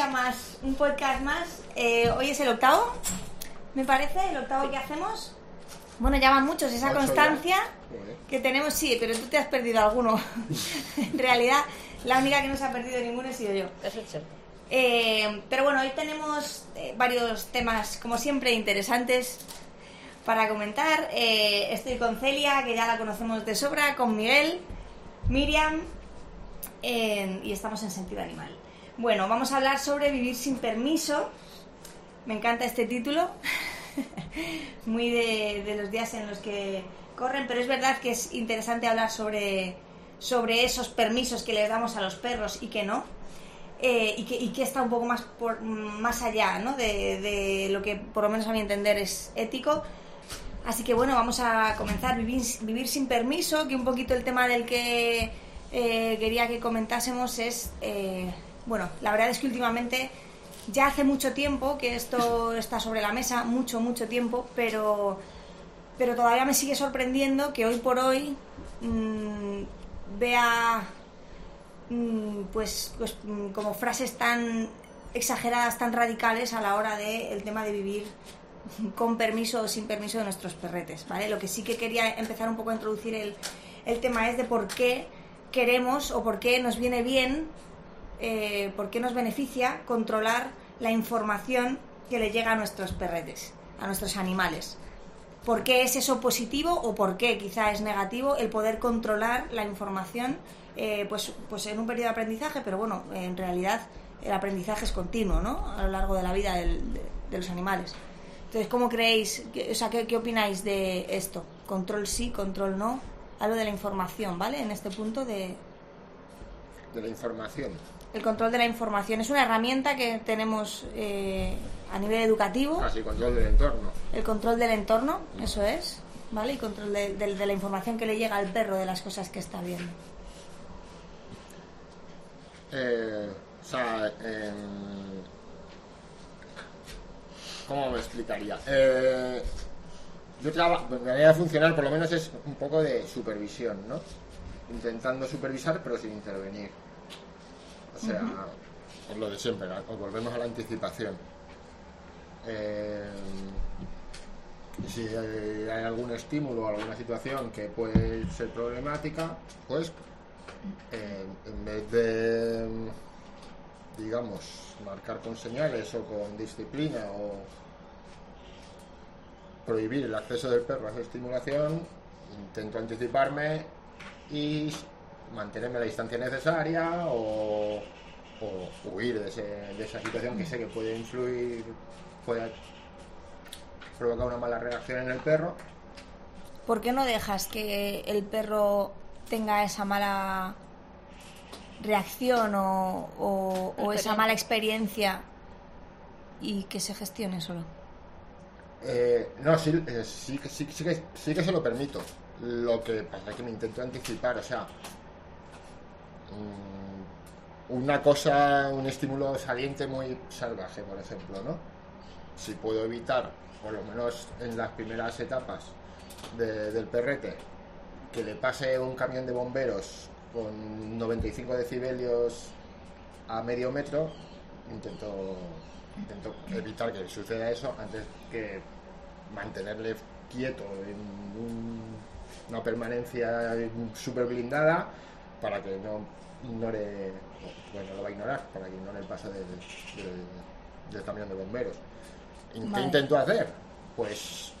día más, un podcast más. Eh, hoy es el octavo, me parece, el octavo que hacemos. Bueno, ya van muchos, esa constancia que tenemos, sí, pero tú te has perdido alguno. en realidad, la única que no se ha perdido ninguno he sido yo. Eso es cierto. Eh, pero bueno, hoy tenemos eh, varios temas, como siempre, interesantes para comentar. Eh, estoy con Celia, que ya la conocemos de sobra, con Miguel, Miriam, eh, y estamos en sentido animal. Bueno, vamos a hablar sobre vivir sin permiso. Me encanta este título, muy de, los días en los que corren, pero es verdad que es interesante hablar sobre, sobre esos permisos que les damos a los perros y que no eh, y, que, está un poco más por, más allá ¿no? de, de lo que por lo menos a mi entender es ético. Así que bueno, vamos a comenzar vivir, vivir sin permiso, que un poquito el tema del que eh, quería que comentásemos es, eh, bueno, la verdad es que últimamente ya hace mucho tiempo que esto está sobre la mesa, mucho, mucho tiempo, pero, pero todavía me sigue sorprendiendo que hoy por hoy mmm, vea mm, pues, pues mm, como frases tan exageradas, tan radicales a la hora del el tema de vivir con permiso o sin permiso de nuestros perretes, ¿vale? Lo que sí que quería empezar un poco a introducir el, el tema es de por qué queremos o por qué nos viene bien, eh, por qué nos beneficia controlar la información que le llega a nuestros perretes, a nuestros animales. ¿Por qué es eso positivo o por qué quizá es negativo el poder controlar la información eh, pues, pues en un periodo de aprendizaje? Pero bueno, en realidad el aprendizaje es continuo, ¿no? A lo largo de la vida de, los animales. Entonces, ¿cómo creéis, o sea, ¿qué, qué opináis de esto? ¿Control sí, control no? Hablo de la información, ¿vale? En este punto de, De la información. El control de la información. Es una herramienta que tenemos eh, a nivel educativo. Casi control del entorno. El control del entorno, eso es, ¿vale? Y control de, de- de la información que le llega al perro de las cosas que está viendo. Eh, o sea, ¿cómo me explicaría? Eh, yo trabajo, mi manera de funcionar por lo menos es un poco de supervisión, ¿no? Intentando supervisar pero sin intervenir. O sea, pues lo de siempre. Pues volvemos a la anticipación. Eh, si hay algún estímulo o alguna situación que puede ser problemática, pues eh, en vez de, digamos, marcar con señales o con disciplina o prohibir el acceso del perro a esa estimulación, intento anticiparme y mantenerme la distancia necesaria o, o huir de, ese- de esa situación que sé que puede influir, puede provocar una mala reacción en el perro. ¿Por qué no dejas que el perro tenga esa mala reacción o, o- o esa mala experiencia y que se gestione solo? Eh, no, sí, eh, sí, que- sí, sí que, sí que se lo permito. Lo que pasa es que me intento anticipar, o sea, una cosa, un estímulo saliente muy salvaje, por ejemplo, ¿no? Si puedo evitar, por lo menos en las primeras etapas de- del perrete, que le pase un camión de bomberos con 95 decibelios a medio metro, intento, intento evitar que suceda eso antes que mantenerle quieto en un- una permanencia súper blindada para que no ignore, bueno, lo va a ignorar, para que ignore el paso del, del- del camión de bomberos. ¿Y ¿Qué Vale. intento hacer? Pues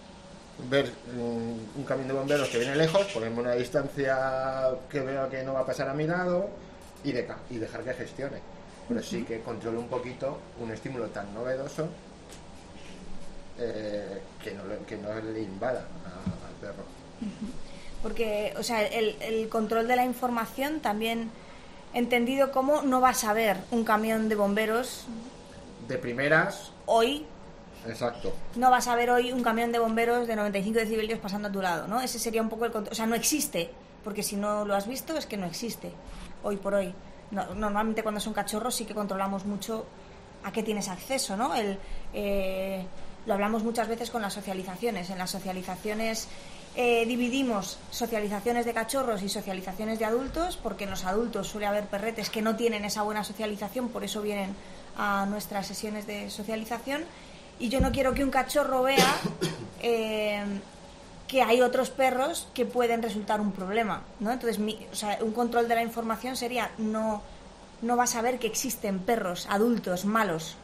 ver mm, un camión de bomberos que viene lejos, ponerme una distancia que veo que no va a pasar a mi lado y, deca- y dejar que gestione. Pero sí que controle un poquito un estímulo tan novedoso eh, que, no le, que no le invada a- al perro. Porque, o sea, el, el control de la información también entendido como no vas a ver un camión de bomberos De primeras, hoy, exacto. no vas a ver hoy un camión de bomberos de 95 decibelios pasando a tu lado, ¿no? Ese sería un poco el control. O sea, no existe, porque si no lo has visto es que no existe, hoy por hoy. No- normalmente cuando son cachorros sí que controlamos mucho a qué tienes acceso, ¿no? El, eh, lo hablamos muchas veces con las socializaciones. En las socializaciones eh, dividimos socializaciones de cachorros y socializaciones de adultos, porque en los adultos suele haber perretes que no tienen esa buena socialización, por eso vienen a nuestras sesiones de socialización y yo no quiero que un cachorro vea eh, que hay otros perros que pueden resultar un problema, ¿no? Entonces, o sea, un control de la información sería no, no vas a ver que existen perros adultos malos.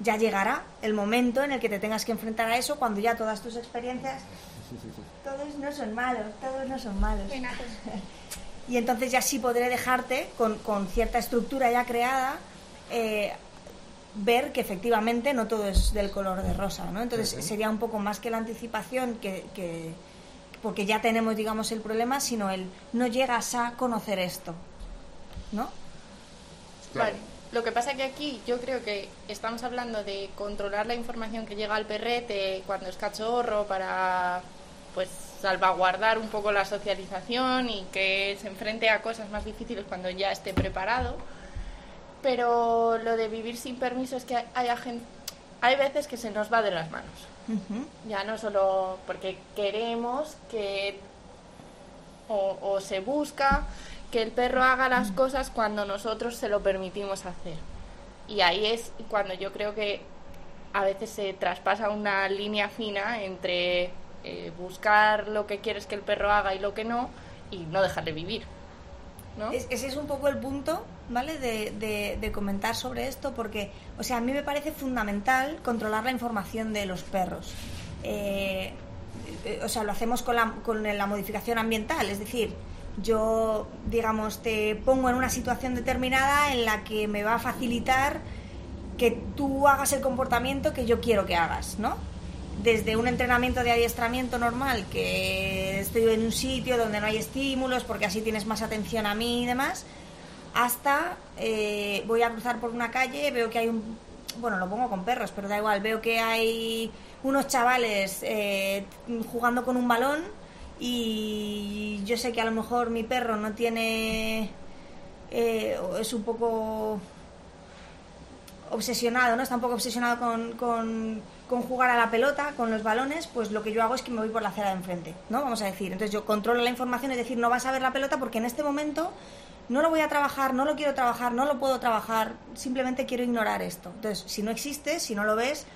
Ya llegará el momento en el que te tengas que enfrentar a eso cuando ya todas tus experiencias... Todos no son malos, todos no son malos. y entonces ya sí podré dejarte con, con cierta estructura ya creada eh, ver que efectivamente no todo es del color de rosa, ¿no? Entonces sería un poco más que la anticipación que, porque ya tenemos, digamos, el problema, sino el no llegas a conocer esto, ¿no? Vale. Lo que pasa que aquí yo creo que estamos hablando de controlar la información que llega al perrete cuando es cachorro para pues salvaguardar un poco la socialización y que se enfrente a cosas más difíciles cuando ya esté preparado pero lo de vivir sin permiso es que hay, hay veces que se nos va de las manos. Ya no solo porque queremos que o, se busca que el perro haga las cosas cuando nosotros se lo permitimos hacer. Y ahí es cuando yo creo que a veces se traspasa una línea fina entre eh, buscar lo que quieres que el perro haga y lo que no, y no dejarle vivir ese es un poco el punto, ¿vale? De, comentar sobre esto, porque, o sea, a mí me parece fundamental controlar la información de los perros. Eh, o sea, lo hacemos con la, con la modificación ambiental, es decir, yo, digamos, te pongo en una situación determinada en la que me va a facilitar que tú hagas el comportamiento que yo quiero que hagas, ¿no? Desde un entrenamiento de adiestramiento normal, que estoy en un sitio donde no hay estímulos, porque así tienes más atención a mí y demás, hasta eh, voy a cruzar por una calle, veo que hay un... Bueno, lo pongo con perros, pero da igual, veo que hay unos chavales eh, jugando con un balón y yo sé que a lo mejor mi perro no tiene... Eh, es un poco obsesionado, ¿no? Está un poco obsesionado con con jugar a la pelota, con los balones, pues lo que yo hago es que me voy por la acera de enfrente, ¿no? Vamos a decir. Entonces yo controlo la información, es decir, no vas a ver la pelota porque en este momento no lo voy a trabajar, no lo quiero trabajar, no lo puedo trabajar, simplemente quiero ignorar esto. Entonces, si no existe, si no lo ves,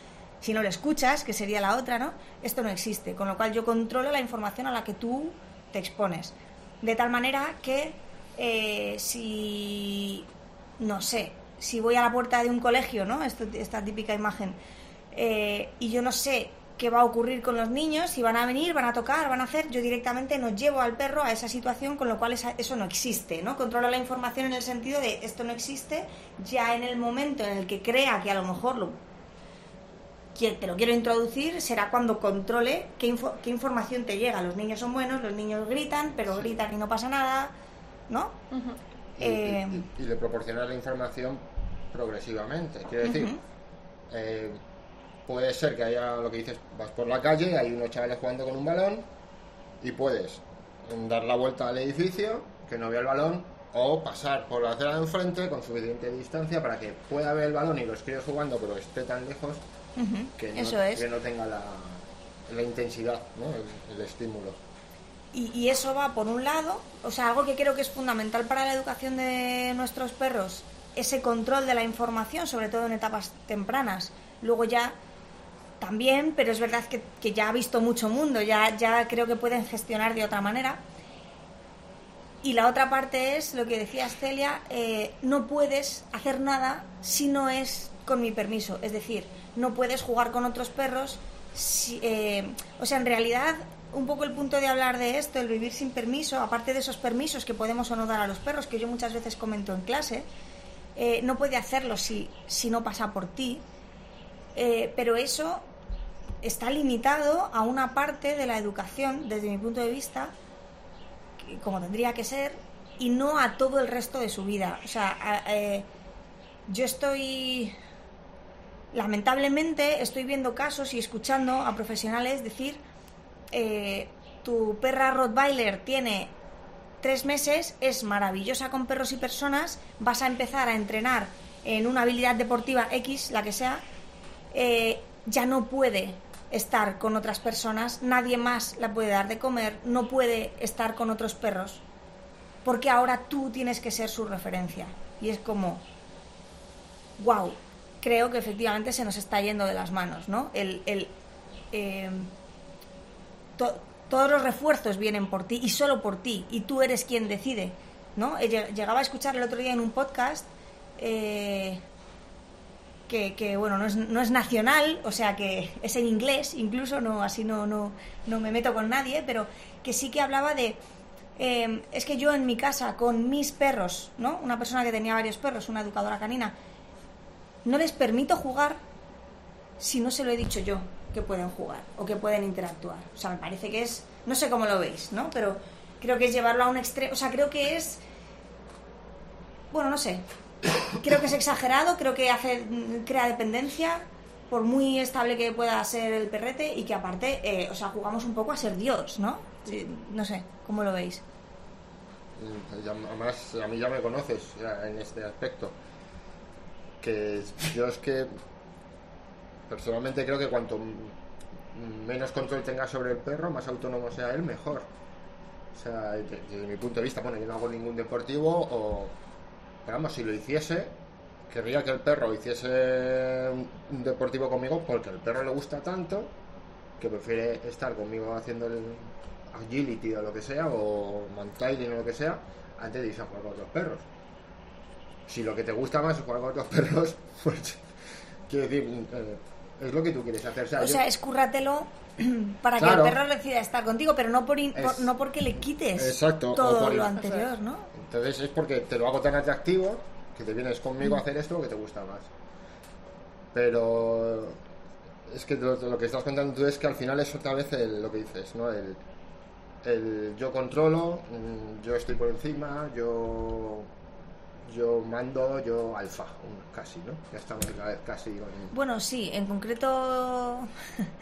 si no lo escuchas, que sería la otra, ¿no? Esto no existe, con lo cual yo controlo la información a la que tú te expones. De tal manera que eh, si, no sé, si voy a la puerta de un colegio, ¿no? esta típica imagen eh, y yo no sé qué va a ocurrir con los niños, si van a venir, van a tocar, van a hacer, yo directamente no llevo al perro a esa situación, con lo cual eso no existe, ¿no? Controlo la información en el sentido de esto no existe, ya en el momento en el que crea que a lo mejor lo, te lo quiero introducir, será cuando controle qué, qué información te llega. Los niños son buenos, los niños gritan, pero gritan y no pasa nada, ¿no? Eh, y, le proporcionar la información progresivamente. Quiero decir, puede ser que haya lo que dices, vas por la calle, hay unos chavales jugando con un balón y puedes dar la vuelta al edificio, que no vea el balón, o pasar por la acera de enfrente con suficiente distancia para que pueda ver el balón y lo esté jugando, pero esté tan lejos que, no, tenga la, la intensidad, ¿no? el, estímulo. Y, y, eso va por un lado, o sea, algo que creo que es fundamental para la educación de nuestros perros, ese control de la información, sobre todo en etapas tempranas. Luego ya también, pero es verdad que, ya ha visto mucho mundo, ya, ya creo que pueden gestionar de otra manera. Y la otra parte es lo que decía Celia, eh, no puedes hacer nada si no es con mi permiso. Es decir, no puedes jugar con otros perros. Si, eh, o sea, en realidad, un poco el punto de hablar de esto, el vivir sin permiso, aparte de esos permisos que podemos o no dar a los perros, que yo muchas veces comento en clase, eh, no puede hacerlo si, si no pasa por ti. pero eso está limitado a una parte de la educación, desde mi punto de vista, como tendría que ser, y no a todo el resto de su vida. O sea, eh, yo estoy, lamentablemente, estoy viendo casos y escuchando a profesionales decir, eh, tu perra Rottweiler tiene tres meses, es maravillosa con perros y personas, vas a empezar a entrenar en una habilidad deportiva X, la que sea, eh, ya no puede estar con otras personas, nadie más la puede dar de comer, no puede estar con otros perros, porque ahora tú tienes que ser su referencia. Y es como, wow, creo que efectivamente se nos está yendo de las manos, ¿no? El, el, eh, to- todos los refuerzos vienen por ti y solo por ti, y tú eres quien decide, ¿no? Eh, lleg- Llegaba a escuchar el otro día en un podcast eh, que, que, bueno, no es, no es nacional, o sea que es en inglés, incluso, no así no, no, no me meto con nadie, pero que sí que hablaba de... eh, es que yo en mi casa, con mis perros, ¿no? Una persona que tenía varios perros, una educadora canina, no les permito jugar si no se lo he dicho yo que pueden jugar o que pueden interactuar. O sea, me parece que es, no sé cómo lo veis, ¿no? Pero creo que es llevarlo a un extremo, o sea, creo que es, bueno, no sé, creo que es exagerado, creo que hace, crea dependencia, por muy estable que pueda ser el perrete y que aparte, eh, o sea, jugamos un poco a ser Dios, ¿no? Sí, No sé, ¿cómo lo veis? Mm, Además, a mí ya me conoces en este aspecto. Que yo es que personalmente creo que cuanto menos control tenga sobre el perro, más autónomo sea él, mejor. O sea, de- desde mi punto de vista, bueno, yo no hago ningún deportivo o, pero vamos, si lo hiciese, querría que el perro hiciese un, deportivo conmigo porque el perro le gusta tanto que prefiere estar conmigo haciendo el agility o lo que sea, o mountailing o lo que sea, antes de irse a jugar con otros perros. Si lo que te gusta más es jugar con otros perros, pues quiero decir, eh, es lo que tú quieres hacer. O sea, O yo- sea, escúrratelo para Claro. que el perro decida estar contigo, pero no por, in- por- no porque le quites Exacto, todo por- lo anterior, ¿no? Entonces es porque te lo hago tan atractivo que te vienes conmigo a hacer esto que te gusta más. Pero es que lo, lo que estás contando tú es que al final es otra vez el- lo que dices, ¿no? El, el yo controlo, mm, yo estoy por encima, yo yo mando, yo alfa, casi, ¿no? Ya estamos otra vez casi con... Bueno, sí, en concreto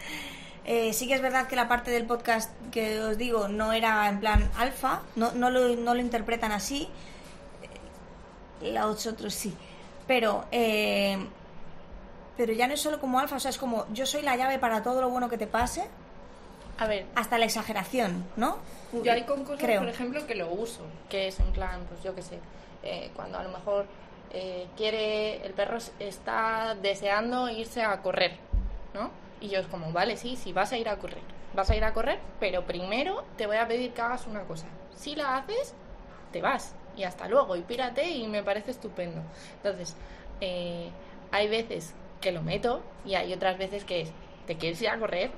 eh, sí que es verdad que la parte del podcast que os digo no era en plan alfa, no, no, lo, no lo interpretan así, los otros sí, pero, eh, pero ya no es solo como alfa, o sea, es como yo soy la llave para todo lo bueno que te pase, A ver, hasta la exageración, ¿no? Yo hay con cosas, Creo. por ejemplo, que lo uso, que es en plan, pues yo qué sé, eh, cuando a lo mejor eh, quiere, el perro está deseando irse a correr, ¿no? Y yo es como, vale, sí, sí, vas a ir a correr, vas a ir a correr, pero primero te voy a pedir que hagas una cosa. Si la haces, te vas y hasta luego, y pírate y me parece estupendo. Entonces, eh, hay veces que lo meto y hay otras veces que es, ¿te quieres ir a correr?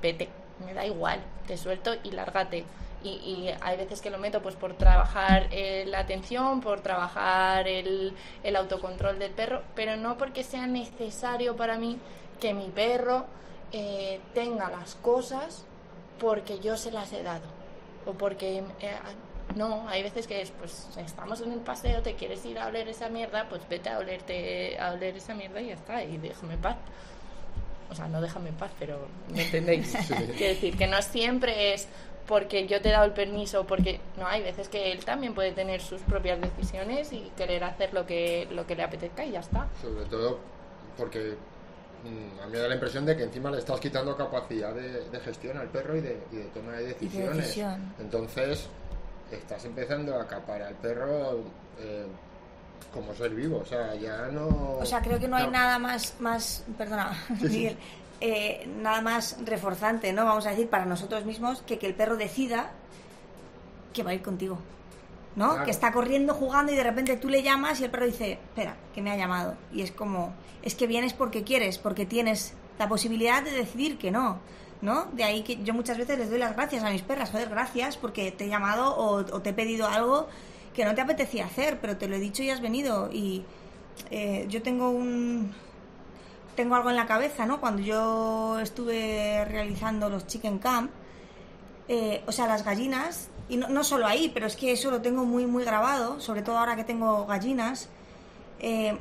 vete, me da igual, te suelto y lárgate. Y, y hay veces que lo meto pues por trabajar eh, la atención, por trabajar el, el autocontrol del perro, pero no porque sea necesario para mí que mi perro eh, tenga las cosas porque yo se las he dado. O porque... eh, no, hay veces que es, pues estamos en el paseo, te quieres ir a oler esa mierda, pues vete a olerte, a oler esa mierda y ya está, y déjame en paz. O sea, no déjame en paz, pero ¿me entendéis? Quiero decir que no siempre es porque yo te he dado el permiso, porque no, hay veces que él también puede tener sus propias decisiones y querer hacer lo que, lo que le apetezca y ya está. Sobre todo porque mm, a mí me da la impresión de que encima le estás quitando capacidad de, de gestión al perro y de, y de toma de decisiones. decisión. Entonces, estás empezando a acaparar al perro eh, como ser vivo. O sea, ya no. O sea, creo que no hay nada más, más perdona, Sí, sí. Miguel, eh, nada más reforzante, ¿no? Vamos a decir, para nosotros mismos, que que el perro decida que va a ir contigo, ¿no? Claro. Que está corriendo, jugando y de repente tú le llamas y el perro dice, espera, que me ha llamado. Y es como, es que vienes porque quieres, porque tienes la posibilidad de decidir que no, ¿no? De ahí que yo muchas veces les doy las gracias a mis perras, joder, gracias porque te he llamado o, o te he pedido algo que no te apetecía hacer, pero te lo he dicho y has venido. Y eh, yo tengo un tengo algo en la cabeza, ¿no? Cuando yo estuve realizando los chicken camp, eh, o sea, las gallinas, y no, no solo ahí, pero es que eso lo tengo muy, muy grabado, sobre todo ahora que tengo gallinas, eh,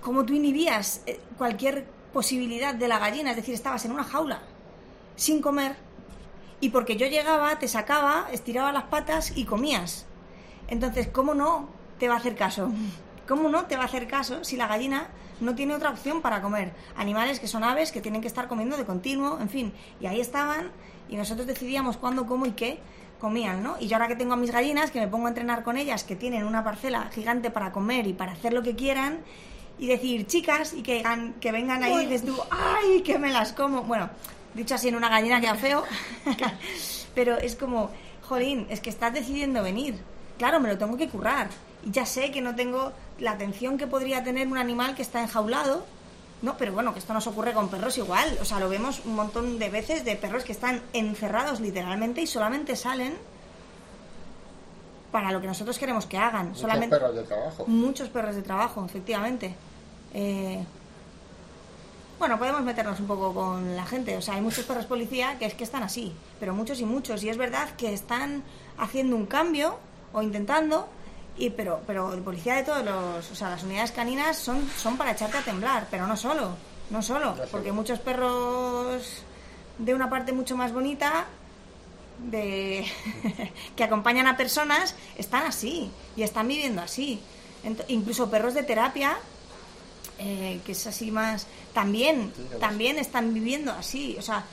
cómo tú inhibías eh, cualquier posibilidad de la gallina, es decir, estabas en una jaula, sin comer, y porque yo llegaba, te sacaba, estiraba las patas y comías. Entonces, ¿cómo no te va a hacer caso? ¿Cómo no te va a hacer caso si la gallina no tiene otra opción para comer? Animales que son aves que tienen que estar comiendo de continuo, en fin. Y ahí estaban y nosotros decidíamos cuándo, cómo y qué comían, ¿no? Y yo ahora que tengo a mis gallinas, que me pongo a entrenar con ellas, que tienen una parcela gigante para comer y para hacer lo que quieran, y decir chicas y que, que vengan ahí y dices tú, ¡ay, que me las como! Bueno, dicho así en una gallina queda feo, pero es como, jolín, es que estás decidiendo venir. Claro, me lo tengo que currar. Y ya sé que no tengo la atención que podría tener un animal que está enjaulado. No, pero bueno, que esto nos ocurre con perros igual. O sea, lo vemos un montón de veces de perros que están encerrados literalmente y solamente salen para lo que nosotros queremos que hagan. Muchos solamente perros de trabajo. Muchos perros de trabajo, efectivamente. Eh, bueno, podemos meternos un poco con la gente. O sea, hay muchos perros policía que es que están así, pero muchos y muchos. Y es verdad que están haciendo un cambio o intentando, y pero pero el policía de todos los, o sea, las unidades caninas son son para echarte a temblar, pero no solo, no solo, porque muchos perros de una parte mucho más bonita de que acompañan a personas están así y están viviendo así. Ent- incluso perros de terapia, eh, que es así más, también, Sí, ya ves. también están viviendo así. O sea,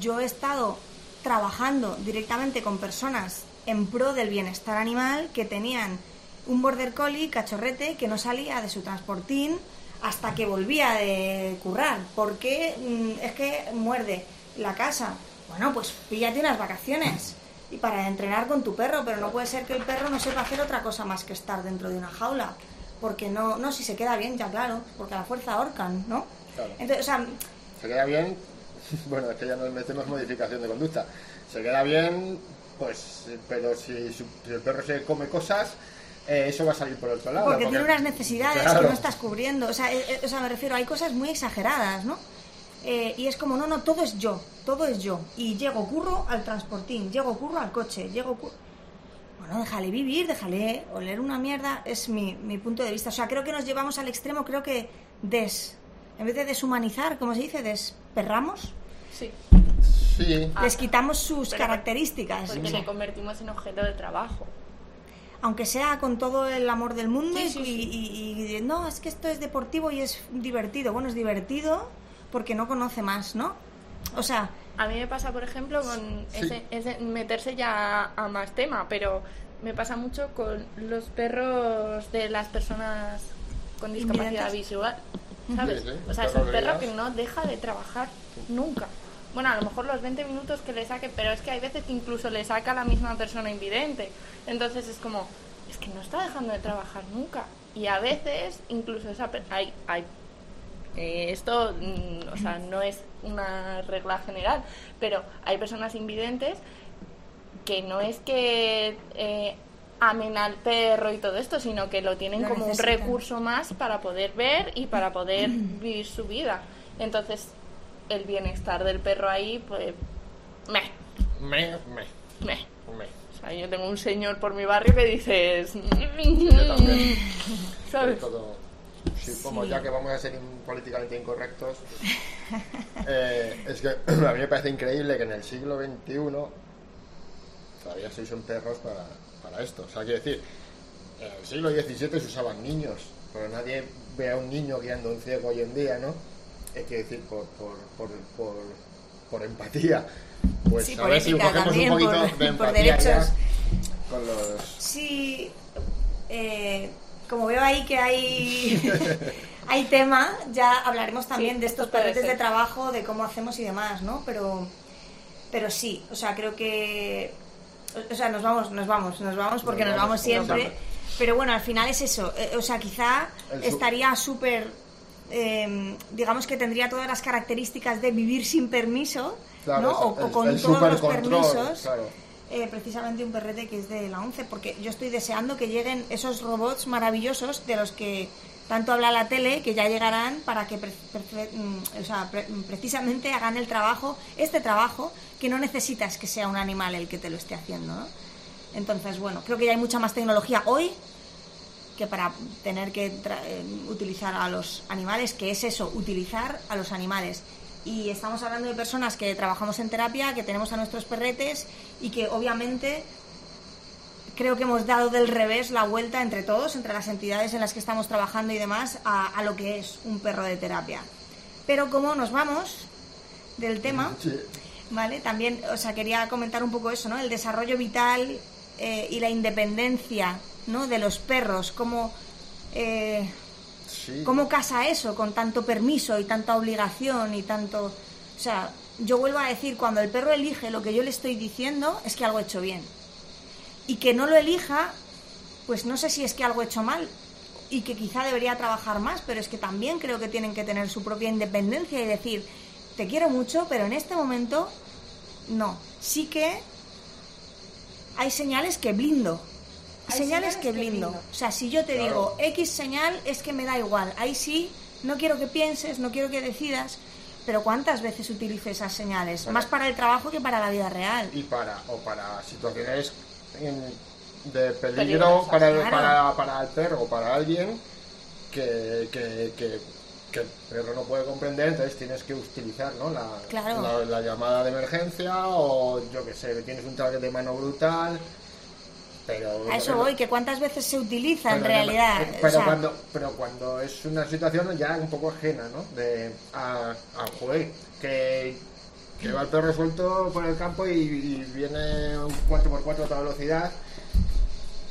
yo he estado trabajando directamente con personas en pro del bienestar animal que tenían un border collie cachorrete que no salía de su transportín hasta que volvía de currar porque mm, es que muerde la casa bueno pues píllate unas vacaciones y para entrenar con tu perro pero no puede ser que el perro no sepa hacer otra cosa más que estar dentro de una jaula porque no no si se queda bien ya claro porque a la fuerza ahorcan no Claro. entonces o sea Se queda bien, bueno, es que ya nos metemos modificación de conducta. Se queda bien, pues, eh, pero si, si el perro se come cosas, eh, eso va a salir por otro lado. Porque tiene unas necesidades Claro. que no estás cubriendo. O sea, eh, eh, o sea, me refiero, hay cosas muy exageradas, ¿no? Eh, y es como, no, no, todo es yo, todo es yo. Y llego, curro al transportín, llego, curro al coche, llego, curro... Bueno, déjale vivir, déjale oler una mierda, es mi, mi punto de vista. O sea, creo que nos llevamos al extremo, creo que des... En vez de deshumanizar, como se dice, desperramos, Sí, Sí, les quitamos sus pero- características. porque sea, le convertimos en objeto de trabajo. Aunque sea con todo el amor del mundo Sí, y- sí, y, sí. y- y- no, es que esto es deportivo y es divertido. Bueno, es divertido porque no conoce más, ¿no? O sea, A mí me pasa, por ejemplo, con Sí. ese, ese- meterse ya a más tema, pero me pasa mucho con los perros de las personas con discapacidad visual, ¿sabes? O sea, es un perro que no deja de trabajar nunca. Bueno, a lo mejor los 20 minutos que le saque, pero es que hay veces que incluso le saca a la misma persona invidente. Entonces es como, es que no está dejando de trabajar nunca. Y a veces, incluso esa hay, hay eh, esto, mm, o sea, no es una regla general, pero hay personas invidentes que no es que eh, amen al perro y todo esto, sino que lo tienen Lo como un recurso más para poder ver y para poder vivir su vida. Entonces, el bienestar del perro ahí, pues, meh, me, me, meh. me. O sea, yo tengo un señor por mi barrio que dices... Yo también. ¿Sabes? Todo, sí, como Sí. ya que vamos a ser políticamente incorrectos, eh, es que a mí me parece increíble que en el siglo XXI todavía se usen perros para, para esto. O sea, quiero decir, en el siglo XVII se usaban niños, pero nadie ve a un niño guiando un ciego hoy en día, ¿no? Hay que decir, por, por, por, por, por empatía. Pues Sí, a por ver si ética cogemos también, un poquito por- de por empatía ya derechos. con los... sí, eh, como veo ahí que hay, hay tema, ya hablaremos también Sí, de estos perretes de trabajo, de cómo hacemos y demás, ¿no? Pero, pero sí, o sea, creo que... O sea, nos vamos, nos vamos, nos vamos porque Nos nos, vamos, vamos siempre. Pero bueno, al final es eso. eh, o sea, quizá estaría súper... eh, digamos que tendría todas las características de vivir sin permiso, Claro, ¿no? O, con todos los permisos. claro. eh, precisamente un perrete que es de la 11, porque yo estoy deseando que lleguen esos robots maravillosos de los que tanto habla la tele, que ya llegarán para que pre- pre- mm, o sea, pre- precisamente hagan el trabajo, este trabajo, que no necesitas que sea un animal el que te lo esté haciendo. ¿no? Entonces, bueno, creo que ya hay mucha más tecnología hoy que para tener que tra- eh, utilizar a los animales, que es eso, utilizar a los animales. Y estamos hablando de personas que trabajamos en terapia, que tenemos a nuestros perretes y que obviamente creo que hemos dado del revés la vuelta entre todos, entre las entidades en las que estamos trabajando y demás, a, a lo que es un perro de terapia. Pero como nos vamos del tema, Sí. ¿vale? También, o sea, quería comentar un poco eso, ¿no? El desarrollo vital eh, y la independencia, ¿no? De los perros, cómo eh, Sí. ¿Cómo casa eso con tanto permiso y tanta obligación y tanto... O sea, yo vuelvo a decir, cuando el perro elige lo que yo le estoy diciendo, es que algo he hecho bien. Y que no lo elija, pues no sé si es que algo he hecho mal y que quizá debería trabajar más, pero es que también creo que tienen que tener su propia independencia y decir, te quiero mucho, pero en este momento no. Sí que hay señales que blindo. Señales, que blindo. blindo. O sea, si yo te Claro. digo X señal, es que me da igual. Ahí sí, no quiero que pienses, no quiero que decidas. Pero ¿cuántas veces utilizo esas señales? Claro. Más para el trabajo que para la vida real. y para o para situaciones en- de peligro para claro. para, para el perro o para alguien que, que, que, que el perro no puede comprender, entonces tienes que utilizar ¿no? la, Claro. la, la llamada de emergencia o yo que sé, tienes un target de mano brutal. Pero, A eso voy, que cuántas veces se utiliza en realidad. O Pero, sea, cuando, pero cuando es una situación ya un poco ajena, ¿no? De, a, a joder, que, que va el perro suelto por el campo y, y viene un 4x4 a toda velocidad,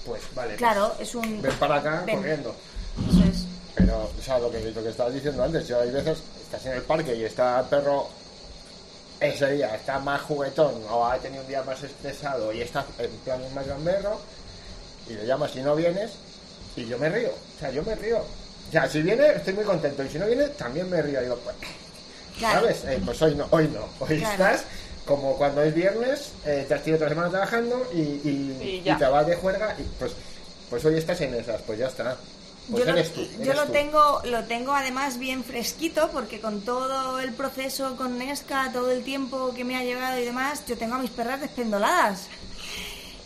pues vale. Claro, es un... Ven para acá Ven. corriendo. Eso es. Pero, o sea, lo que, lo que estabas diciendo antes, yo hay veces estás en el parque y está el perro ese día está más juguetón o ha tenido un día más estresado y está en plan más gamberro y le llamas y no vienes y yo me río, o sea, yo me río. O sea, si viene estoy muy contento y si no viene también me río. Digo, pues, Claro. ¿sabes? Eh, pues hoy no, hoy no. Hoy Claro. estás como cuando es viernes, eh, te has tirado otra semana trabajando y, y- Y y ya. te vas de juerga y pues, pues hoy estás en esas, pues ya está. Pues yo lo, eres tú. yo eres lo tú. tengo, lo tengo además bien fresquito porque con todo el proceso con Nesca, todo el tiempo que me ha llevado y demás, yo tengo a mis perras despendoladas.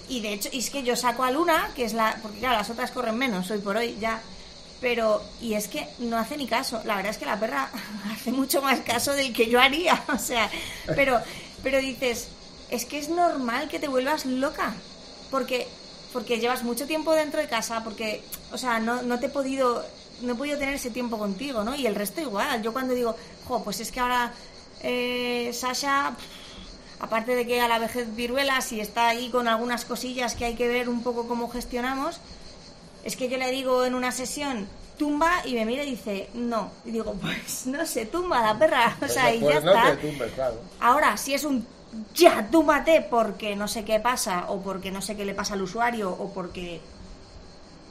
Y de hecho, y es que yo saco a Luna, que es la. Porque claro, las otras corren menos hoy por hoy ya. Pero, y es que no hace ni caso. La verdad es que la perra hace mucho más caso del que yo haría. O sea, pero, pero dices, es que es normal que te vuelvas loca. Porque, porque llevas mucho tiempo dentro de casa, porque, o sea, no, no te he podido. No he podido tener ese tiempo contigo, ¿no? Y el resto igual. Yo cuando digo, jo, pues es que ahora eh, Sasha aparte de que a la vejez viruelas y está ahí con algunas cosillas que hay que ver un poco cómo gestionamos, es que yo le digo en una sesión, tumba, y me mira y dice, no. Y digo, pues no se tumba la perra. O Pues sea, no, y pues ya no está. te tumbes, claro. Ahora, si es un ya, túmbate porque no sé qué pasa, o porque no sé qué le pasa al usuario, o porque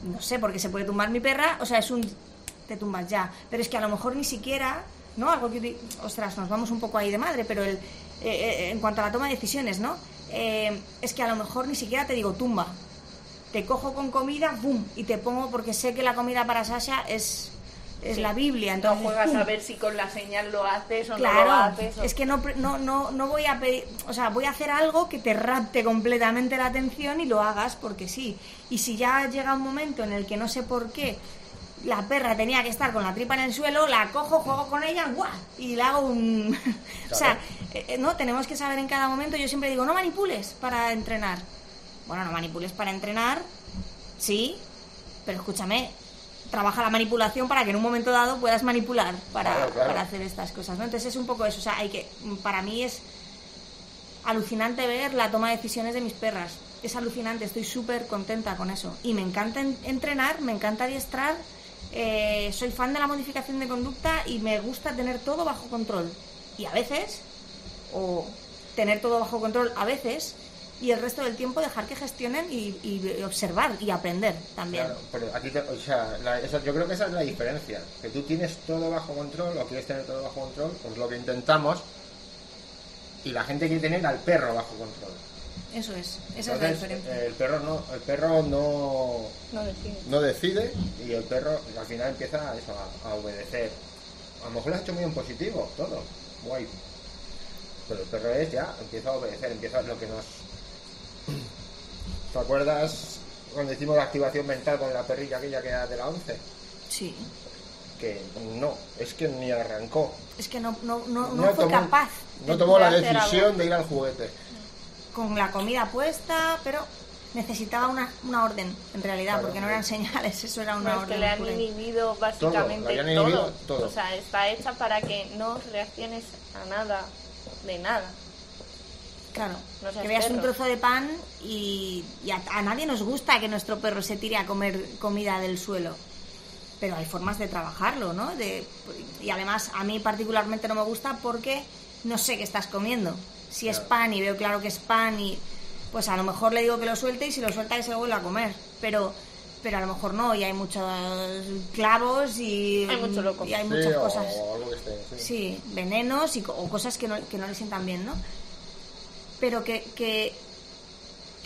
no sé, porque se puede tumbar mi perra, o sea, es un te tumbas ya. Pero es que a lo mejor ni siquiera, ¿no? Algo que, ostras, nos vamos un poco ahí de madre, pero el, eh, eh, en cuanto a la toma de decisiones, ¿no? Eh, es que a lo mejor ni siquiera te digo tumba. Te cojo con comida, ¡bum! Y te pongo, porque sé que la comida para Sasha es, es Sí. la Biblia. No Entonces, juegas ¡pum! a ver si con la señal lo haces o no lo haces. o- es que no, no, no, no voy a pedir, o sea, voy a hacer algo que te rapte completamente la atención y lo hagas porque sí. Y si ya llega un momento en el que no sé por qué la perra tenía que estar con la tripa en el suelo, la cojo, juego con ella, ¡guau! Y le hago un... o sea, eh, eh, no, tenemos que saber en cada momento, yo siempre digo, no manipules para entrenar. Bueno, no manipules para entrenar, sí, pero escúchame, trabaja la manipulación para que en un momento dado puedas manipular para, Claro, claro. para hacer estas cosas, ¿no? Entonces es un poco eso, o sea, hay que, para mí es alucinante ver la toma de decisiones de mis perras, es alucinante, estoy súper contenta con eso y me encanta en- entrenar, me encanta adiestrar, eh, soy fan de la modificación de conducta y me gusta tener todo bajo control y a veces, o tener todo bajo control a veces y el resto del tiempo dejar que gestionen y, y observar y aprender también. Claro, pero a ti te- o sea, la- esa- yo creo que esa es la diferencia. Que tú tienes todo bajo control o quieres tener todo bajo control, pues lo que intentamos. Y la gente quiere tener al perro bajo control. Eso es, esa es la diferencia. el perro no, el perro no, No decide. no decide y el perro al final empieza a, eso, a, a obedecer. A lo mejor lo has hecho muy en positivo, todo, guay. Pero el perro es ya, empieza a obedecer, empieza lo que nos... ¿Te acuerdas cuando hicimos la activación mental con la perrilla aquella que era de la 11? Sí, Que no, es que ni arrancó. es que no, no, no, no fue tomó- capaz No tomó la decisión algo. de ir al juguete. con la comida puesta, pero necesitaba una, una orden, en realidad, Claro, porque no eran señales, eso era una No, es que orden. le han inhibido básicamente todo. inhibido todo. O sea, está hecha para que no reacciones a nada, de nada. Claro, No seas que veas un trozo de pan y, y a, a nadie nos gusta que nuestro perro se tire a comer comida del suelo. pero hay formas de trabajarlo, ¿no? De, y además a mí particularmente no me gusta porque no sé qué estás comiendo. Si es pan y veo claro que es pan y pues a lo mejor le digo que lo suelte y si lo suelta que se lo vuelva a comer, pero pero a lo mejor no y hay muchos clavos y Hay mucho loco. y hay Sí, muchas o cosas. algo que esté, sí. Sí, venenos y, co- o cosas que no, que no le sientan bien, ¿no? Pero que, que,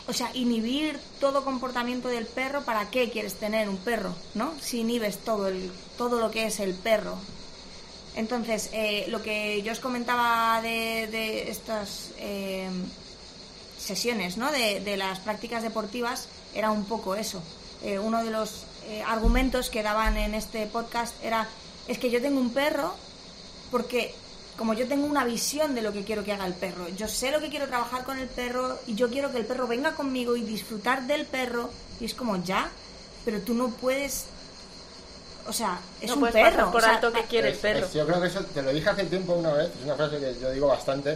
o sea, inhibir todo comportamiento del perro, ¿para qué quieres tener un perro, no? Si inhibes todo, el, todo lo que es el perro. Entonces, eh, lo que yo os comentaba de, de estas eh, sesiones, ¿no? De, de las prácticas deportivas, era un poco eso. Eh, uno de los eh, argumentos que daban en este podcast era, es que yo tengo un perro porque como yo tengo una visión de lo que quiero que haga el perro, yo sé lo que quiero trabajar con el perro y yo quiero que el perro venga conmigo y disfrutar del perro y es como ya, pero tú no puedes, o sea, es no un perro, pasar por o sea, alto que quiere el Es- perro. es- yo creo que eso te lo dije hace tiempo una vez, es una frase que yo digo bastante.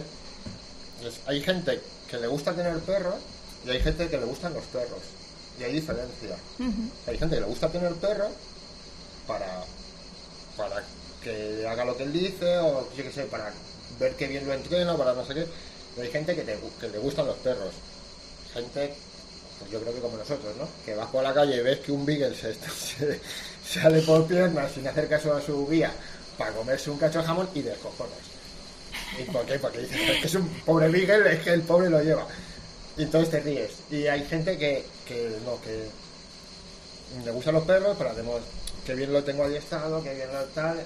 es, hay gente que le gusta tener perros y hay gente que le gustan los perros. Y hay diferencia. Hay gente que le gusta tener perro para, para que haga lo que él dice o yo qué sé, para ver que bien lo entrena, para no sé qué. Y hay gente que, te que le gustan los perros. Gente, pues yo creo que como nosotros, ¿no? Que vas por la calle y ves que un beagle se, sale por piernas sin hacer caso a su guía para comerse un cacho de jamón y de cojones. ¿Y por qué? Porque dices, es que es un pobre beagle, es que el pobre lo lleva. Y entonces te ríes. Y hay gente que, que no, que le gustan los perros, pero hacemos que bien lo tengo adiestrado, que bien lo tal.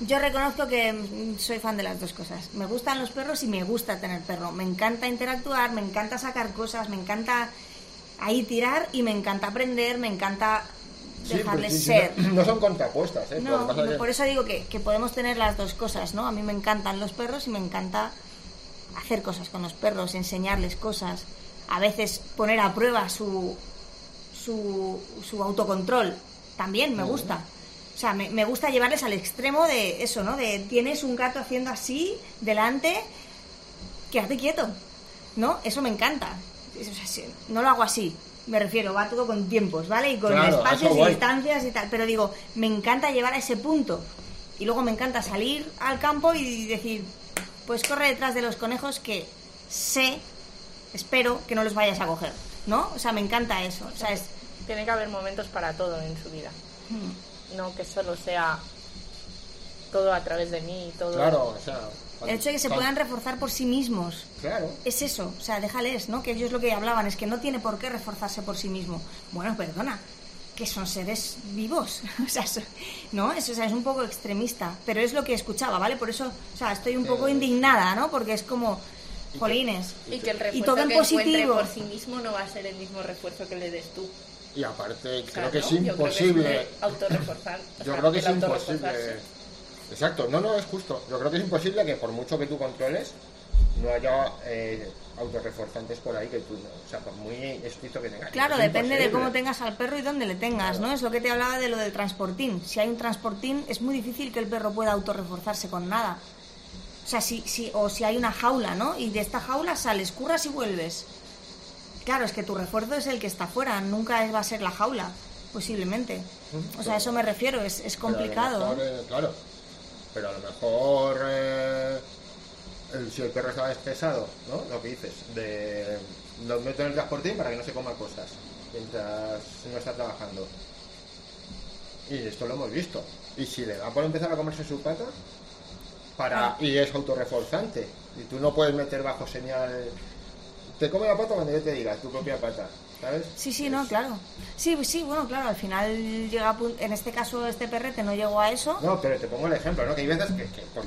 Yo reconozco que mm, soy fan de las dos cosas. Me gustan los perros y me gusta tener perro. Me encanta interactuar, me encanta sacar cosas, me encanta ahí tirar y me encanta aprender, me encanta dejarles pues sí, sí, ser. No, no son contrapuestas, ¿eh? No, por eso digo que, que podemos tener las dos cosas, ¿no? A mí me encantan los perros y me encanta hacer cosas con los perros, enseñarles cosas, a veces poner a prueba su, su, su autocontrol, también me gusta. O sea, me, me gusta llevarles al extremo de eso, ¿no? De tienes un gato haciendo así, delante, quédate quieto, ¿no? Eso me encanta. O sea, sí, no lo hago así, me refiero, va todo con tiempos, ¿vale? Y con Claro, espacios y distancias y tal. Pero digo, me encanta llevar a ese punto. Y luego me encanta salir al campo y decir, pues corre detrás de los conejos que sé, espero que no los vayas a coger, ¿no? O sea, me encanta eso. O sea, es... Tiene que haber momentos para todo en su vida. hmm. No que solo sea todo a través de mí, todo. Claro, o sea. El hecho de que se puedan reforzar por sí mismos. Claro. Es eso, o sea, déjales, ¿no? Que ellos lo que hablaban es que no tiene por qué reforzarse por sí mismo. Bueno, perdona, que son seres vivos, o sea, so- ¿no? Eso o sea, es un poco extremista, pero es lo que escuchaba, ¿vale? Por eso, o sea, estoy un poco Eh, indignada, ¿no? Porque es como, jolines. Y que el Y refuerzo todo en que positivo. por sí mismo no va a ser el mismo refuerzo que le des tú. Y aparte, O sea, creo que ¿no? es que imposible. es autorreforzar. Yo creo que es imposible. Exacto, no, no, es justo. Yo creo que es imposible que por mucho que tú controles, no haya eh, autorreforzantes por ahí que tú, no- o sea, por muy estricto que tengas. Claro, Es depende de cómo tengas al perro y dónde le tengas, ¿no? Es lo que te hablaba de lo del transportín. Si hay un transportín, es muy difícil que el perro pueda autorreforzarse con nada. O sea, si, si, o si hay una jaula, ¿no? Y de esta jaula sales, curras y vuelves. Claro, es que tu refuerzo es el que está fuera, nunca va a ser la jaula, posiblemente. O sea, a eso me refiero, es, Pero complicado. mejor, eh, claro, pero a lo mejor eh, el- si el perro está estresado, ¿no? Lo que dices, de lo meto en el transportín para que no se coma cosas mientras no está trabajando. Y esto lo hemos visto. Y si le da por empezar a comerse su pata, para y es autorreforzante. Y tú no puedes meter bajo señal. Te come la pata cuando yo te diga, tu propia pata. ¿Sabes? Sí, sí, no, claro. Sí, sí, bueno, claro, al final llega a en este caso este perrete no llegó a eso, No, pero te pongo el ejemplo, ¿no? Que hay veces que, que por-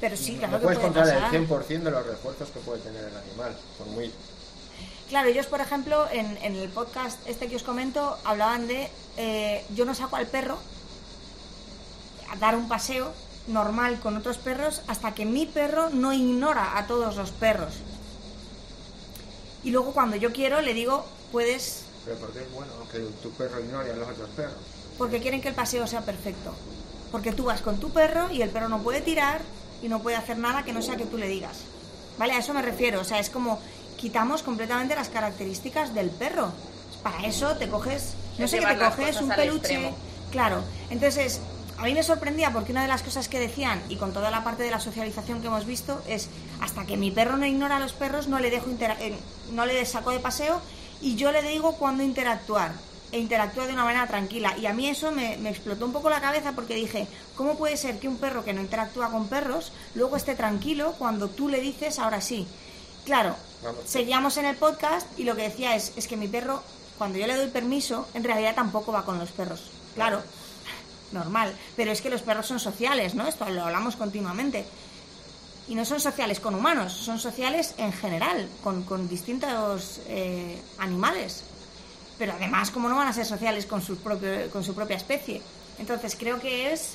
pero sí, no claro que puedes puede controlar pasar. el 100% de los refuerzos que puede tener el animal. Por muy... Claro, ellos, por ejemplo, en, en el podcast este que os comento, hablaban de eh, yo no saco al perro a dar un paseo normal con otros perros hasta que mi perro no ignora a todos los perros. Y luego cuando yo quiero le digo, puedes, Pero porque es bueno que tu perro ignore a los otros perros. porque quieren que el paseo sea perfecto. Porque tú vas con tu perro y el perro no puede tirar y no puede hacer nada que no sea que tú le digas. ¿Vale? A eso me refiero. O sea, es como quitamos completamente las características del perro. Para eso te coges, no sé qué te coges, un peluche. extremo. Claro, entonces a mí me sorprendía porque una de las cosas que decían, y con toda la parte de la socialización que hemos visto, es hasta que mi perro no ignora a los perros, no le dejo eh, no le saco de paseo y yo le digo cuándo interactuar. E interactúa de una manera tranquila. Y a mí eso me, me explotó un poco la cabeza porque dije, ¿cómo puede ser que un perro que no interactúa con perros luego esté tranquilo cuando tú le dices ahora sí? Claro, Vamos. seguíamos en el podcast y lo que decía es, es que mi perro, cuando yo le doy permiso, en realidad tampoco va con los perros. Claro, normal. Pero es que los perros son sociales, ¿no? Esto lo hablamos continuamente. Y no son sociales con humanos, son sociales en general, con, distintos eh, animales. Pero además, ¿cómo no van a ser sociales con su, propio, con su propia especie? Entonces, creo que es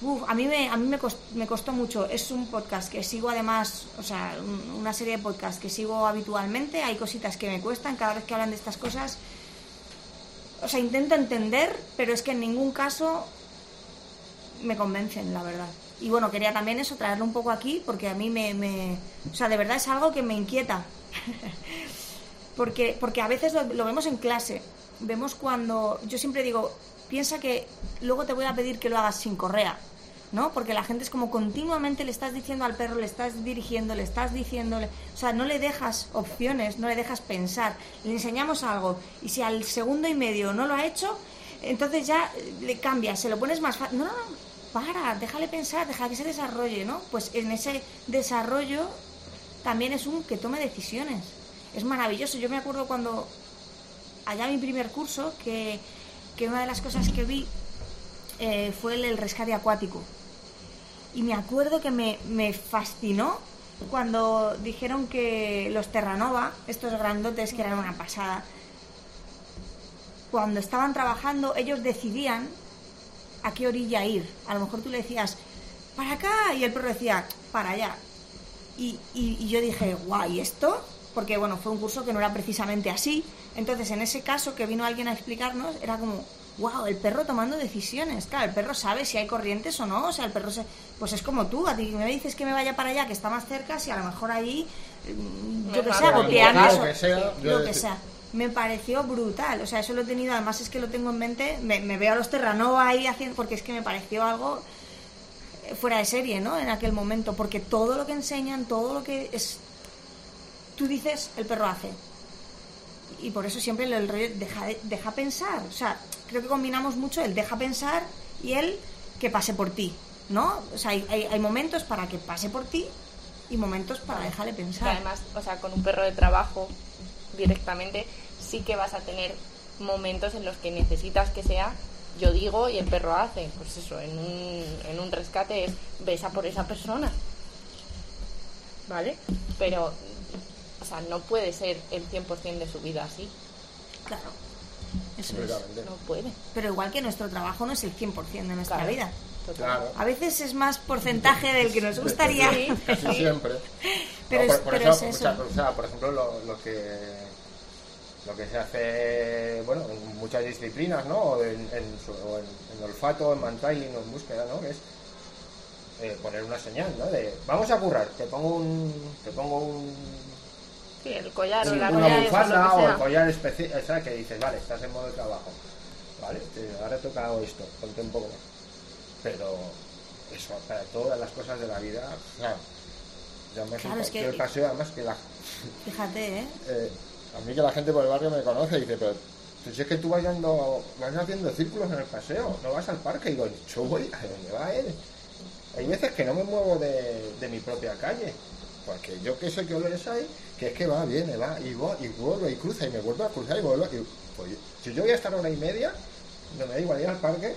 Uf, a mí, me, a mí me, me costó mucho. Es un podcast que sigo además, o sea, un- una serie de podcasts que sigo habitualmente. Hay cositas que me cuestan cada vez que hablan de estas cosas. O sea, intento entender, pero es que en ningún caso me convencen, la verdad. Y bueno, quería también eso, traerlo un poco aquí, porque a mí me... me- o sea, de verdad es algo que me inquieta. porque, porque a veces lo, lo vemos en clase. Vemos cuando... Yo siempre digo, piensa que luego te voy a pedir que lo hagas sin correa. ¿No? Porque la gente es como continuamente le estás diciendo al perro, le estás dirigiendo, le estás diciéndole, o sea, no le dejas opciones, no le dejas pensar, le enseñamos algo y si al segundo y medio no lo ha hecho, entonces ya le cambias, se lo pones más fácil. No, no, no, para, déjale pensar, deja que se desarrolle, ¿no? Pues en ese desarrollo también es un que tome decisiones. Es maravilloso. Yo me acuerdo cuando allá mi primer curso que, que una de las cosas que vi eh, fue el rescate acuático. Y me acuerdo que me, me fascinó cuando dijeron que los Terranova, estos grandotes que eran una pasada, cuando estaban trabajando, ellos decidían a qué orilla ir. A lo mejor tú le decías, para acá, y el perro decía, para allá. Y, y- y yo dije, guau, ¿y esto? Porque bueno, fue un curso que no era precisamente así. Entonces, en ese caso que vino alguien a explicarnos, era como, wow, el perro tomando decisiones. Claro, el perro sabe si hay corrientes o no. O sea, el perro se... Pues es como tú, a ti me dices que me vaya para allá, que está más cerca, si a lo mejor allí, mm, yo que eso, sea, lo que sea. Me pareció brutal, o sea, eso lo he tenido, además es que lo tengo en mente, me, me veo a los Terranova ahí haciendo, porque es que me pareció algo fuera de serie, ¿no? En aquel momento, porque todo lo que enseñan, todo lo que es, tú dices, el perro hace. Y por eso siempre el rollo deja, deja pensar, o sea, creo que combinamos mucho el deja pensar y el que pase por ti, ¿no? O sea, hay, hay, momentos para que pase por ti y momentos para dejarle Que pensar. además, o sea, con un perro de trabajo directamente sí que vas a tener momentos en los que necesitas que sea yo digo y el perro hace. Pues eso, en un, en un rescate es ves a por esa persona. ¿Vale? Pero, sea, no puede ser el 100% de su vida así. Claro, eso es. No puede. Pero igual que nuestro trabajo no es el 100% de nuestra Claro. vida. Claro. A veces es más porcentaje del que nos gustaría. Sí. Casi siempre. Pero No, es- por, por pero eso, es eso. o sea, por ejemplo, lo, lo que lo que se hace, bueno, en muchas disciplinas, ¿no? O en, en, su- o en- en olfato, en mantailing o en búsqueda, ¿no? Que es eh, poner una señal, ¿no? De, vamos a currar, te pongo un, te pongo un, Sí, el collar o un- la una bufanda o el collar especial, o sea, que dices, vale, estás en modo de trabajo, vale, te, ahora toca esto, ponte un poco más. Pero eso, para todas las cosas de la vida, claro, ya me Claro, es que- paseo, además que la, Fíjate, ¿eh? eh, a mí que la gente por el barrio me conoce y dice, pero si es que tú vas, dando, vas haciendo círculos en el paseo, no vas al parque. Y digo, yo voy a donde va él. Hay veces que no me muevo de, de mi propia calle, porque yo que sé qué olores hay, que es que va, viene, va, y, va, y vuelve, y cruza, y me vuelve a cruzar, y vuelve. Y, pues, si yo voy a estar hora y media, no me da igual ir al parque,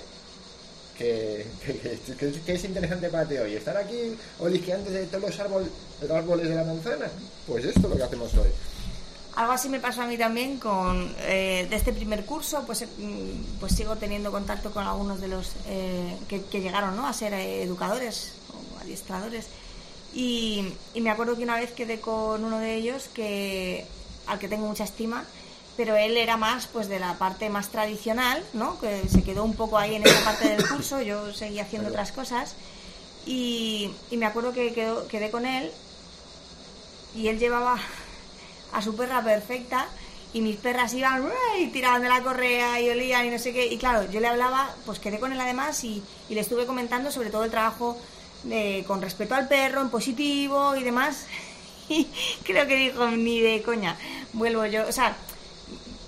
que, que, que- que- que es interesante para ti hoy. Estar aquí olisqueando de todos los árbol- los árboles de la manzana, pues esto es lo que hacemos hoy. Algo así me pasó a mí también con eh, de este primer curso, pues, eh, pues sigo teniendo contacto con algunos de los eh, que, que llegaron ¿no? a ser eh, educadores o adiestradores. Y, y me acuerdo que una vez quedé con uno de ellos que al que tengo mucha estima, pero él era más pues de la parte más tradicional, ¿no? Que se quedó un poco ahí en esa parte del curso, yo seguía haciendo otras cosas. Y, y me acuerdo que quedó- quedé con él y él llevaba a su perra perfecta y mis perras iban y tiraban de la correa y olían y no sé qué. Y claro, yo le hablaba, pues quedé con él además y, y le estuve comentando sobre todo el trabajo con respecto al perro, en positivo y demás. Y creo que dijo, ni de coña, vuelvo yo. O sea,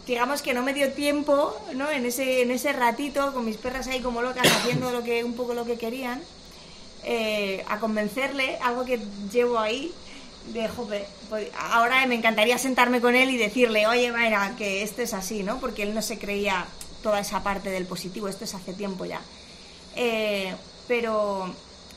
digamos que no me dio tiempo, ¿no? En ese, en ese ratito, con mis perras ahí como locas, haciendo lo que, un poco lo que querían, eh, a convencerle, algo que llevo ahí, de jope, pues, ahora me encantaría sentarme con él y decirle, oye, mira, que esto es así, ¿no? Porque él no se creía toda esa parte del positivo, esto es hace tiempo ya. Eh, pero,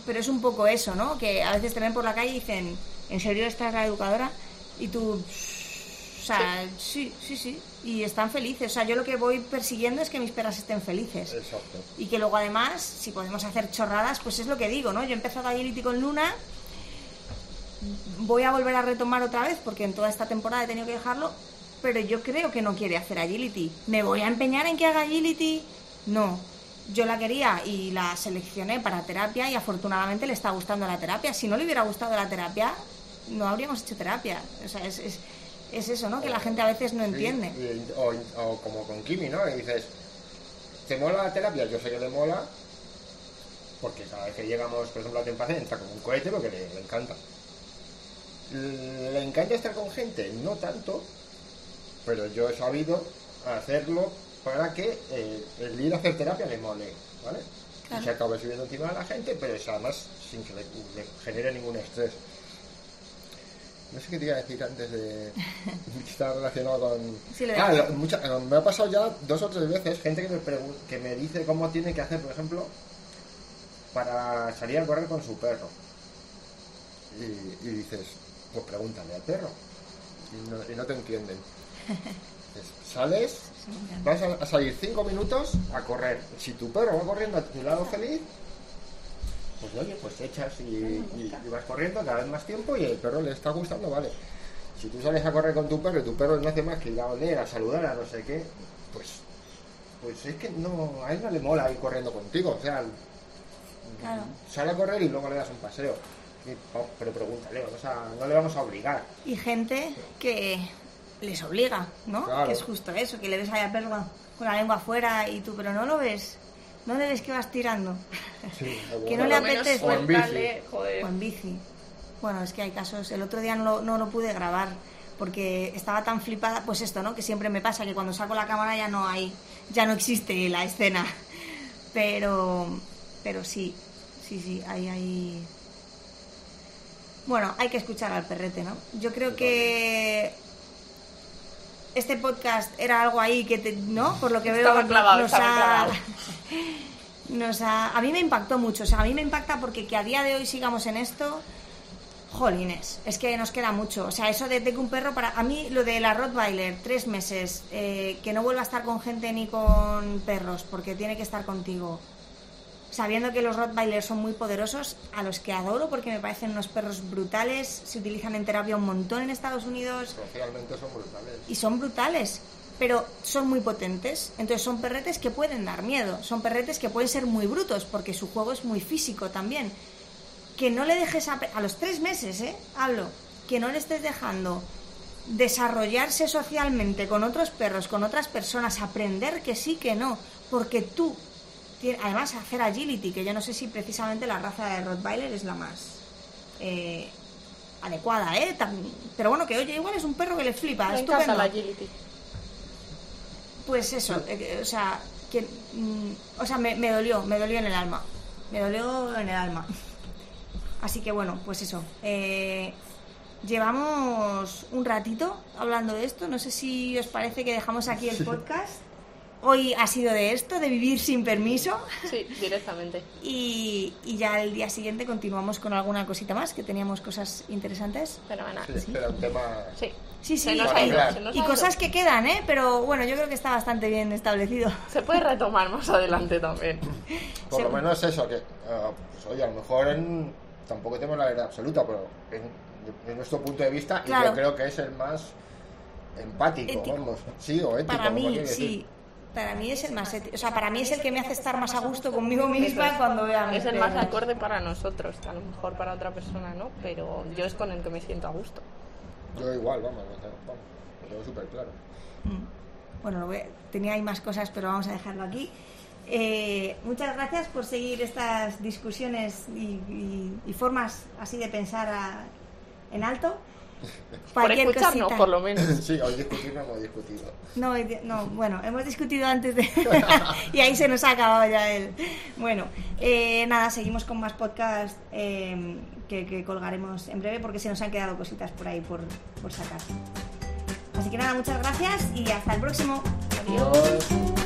pero es un poco eso, ¿no? Que a veces te ven por la calle y dicen, ¿en serio estás la educadora? Y tú, o sea, sí, sí, sí. Y están felices. O sea, yo lo que voy persiguiendo es que mis perras estén felices. Exacto. Y que luego además, si podemos hacer chorradas, pues es lo que digo, ¿no? Yo he empezado Agility con Luna, voy a volver a retomar otra vez, porque en toda esta temporada he tenido que dejarlo, pero yo creo que no quiere hacer Agility. ¿Me voy a empeñar en que haga Agility? No. Yo la quería y la seleccioné para terapia y afortunadamente le está gustando la terapia. Si no le hubiera gustado la terapia, no habríamos hecho terapia. O sea, es, es, es eso, ¿no? Que la gente a veces no entiende. o, o como con Kimi, ¿no? Y dices, ¿te mola la terapia? Yo sé que le mola, porque cada vez que llegamos, por ejemplo, a Tempace, entra como un cohete porque le, le encanta. ¿Le encanta estar con gente? No tanto, pero yo he sabido hacerlo para que eh, el ir a hacer terapia le mole, ¿vale? Claro. Y se acabe subiendo encima de la gente, pero es además sin que le, le genere ningún estrés. No sé qué te iba a decir antes de que está relacionado con. Sí, lo ah, lo- mucha- eh, me ha pasado ya dos o tres veces gente que me, que me dice cómo tiene que hacer, por ejemplo, para salir a correr con su perro. Y, y dices, pues pregúntale al perro. Y no, y no te entienden. Dices, Sales, vas a, a salir cinco minutos a correr. Si tu perro va corriendo a tu lado feliz, pues oye, pues echas y, y- y vas corriendo cada vez más tiempo y el perro le está gustando, vale. Si tú sales a correr con tu perro y tu perro no hace más que ir a oler, a saludar, a no sé qué, pues pues es que no, a él no le mola ir corriendo contigo, o sea, Claro. sale a correr y luego le das un paseo. Oh, pero pregúntale, vamos a- no le vamos a obligar. Y gente que les obliga, ¿no? Claro. Que es justo eso, que le ves ahí al perro con la lengua afuera y tú, pero no lo ves. No le ves que vas tirando. Sí, Que no le apetece. O en bici. suéltale, joder. O en bici. Bueno, es que hay casos. El otro día no lo, no lo pude grabar porque estaba tan flipada. Pues esto, ¿no? Que siempre me pasa que cuando saco la cámara ya no hay, ya no existe la escena. Pero, pero sí, sí, sí, hay, hay. Bueno, hay que escuchar al perrete, ¿no? Yo creo que este podcast era algo ahí que, te- ¿no? Por lo que veo, Estaba clavado, nos ha- nos ha- a mí me impactó mucho, o sea, a mí me impacta porque que a día de hoy sigamos en esto, jolines, es que nos queda mucho. O sea, eso de, de que un perro, para a mí lo de la Rottweiler, tres meses, eh, que no vuelva a estar con gente ni con perros, porque tiene que estar contigo. Sabiendo que los Rottweilers son muy poderosos, a los que adoro porque me parecen unos perros brutales, se utilizan en terapia un montón en Estados Unidos Socialmente son brutales. y son brutales, pero son muy potentes. Entonces son perretes que pueden dar miedo, son perretes que pueden ser muy brutos porque su juego es muy físico también. Que no le dejes a, a los tres meses, ¿eh? Hablo, que no le estés dejando desarrollarse socialmente con otros perros, con otras personas, aprender que sí, que no, porque tú, además hacer agility, que yo no sé si precisamente la raza de Rottweiler es la más eh, adecuada, ¿eh? Tam- Pero bueno, que oye, igual es un perro que le flipa, Me encanta estupendo. la agility. Pues eso, eh, o sea, que, mm, o sea, me, me dolió, me dolió en el alma, me dolió en el alma. Así que bueno, pues eso. eh, llevamos un ratito hablando de esto. No sé si os parece que dejamos aquí el podcast. Hoy ha sido de esto, de vivir sin permiso. Sí, directamente. Y, y ya el día siguiente continuamos con alguna cosita más, que teníamos cosas interesantes. Sí, un tema. Sí. Sí, Se sí, nos Para ha ido, hablar. se nos y ha ido. cosas que quedan, ¿eh? Pero bueno, yo creo que está bastante bien establecido. Se puede retomar más adelante también. Por lo Sí. menos eso, que, pues oye, a lo mejor en- tampoco tenemos la verdad absoluta, pero en, en nuestro punto de vista, y yo creo que es el más empático, Ético. vamos. Sí, o ético. Para como mí, decir. Para mí es el más ético. O sea, para mí es el que me hace estar más a gusto conmigo misma cuando vea Es el más acorde para nosotros, a lo mejor para otra persona no, pero yo es con el que me siento a gusto. Yo igual, vamos. tengo- vamos. Yo súper claro. Mm. Bueno, lo voy- tenía ahí más cosas, pero vamos a dejarlo aquí. Eh, muchas gracias por seguir estas discusiones y, y- y formas así de pensar a- en alto. Por Cualquier escucharnos, cosita- por lo menos. Sí, hoy discutir no hemos discutido. No, hoy no, bueno, hemos discutido antes de... y ahí se nos ha acabado ya el... Bueno, eh, nada, seguimos con más podcast eh, que, que colgaremos en breve porque se nos han quedado cositas por ahí por, por sacar. Así que nada, muchas gracias y hasta el próximo. Adiós. Adiós.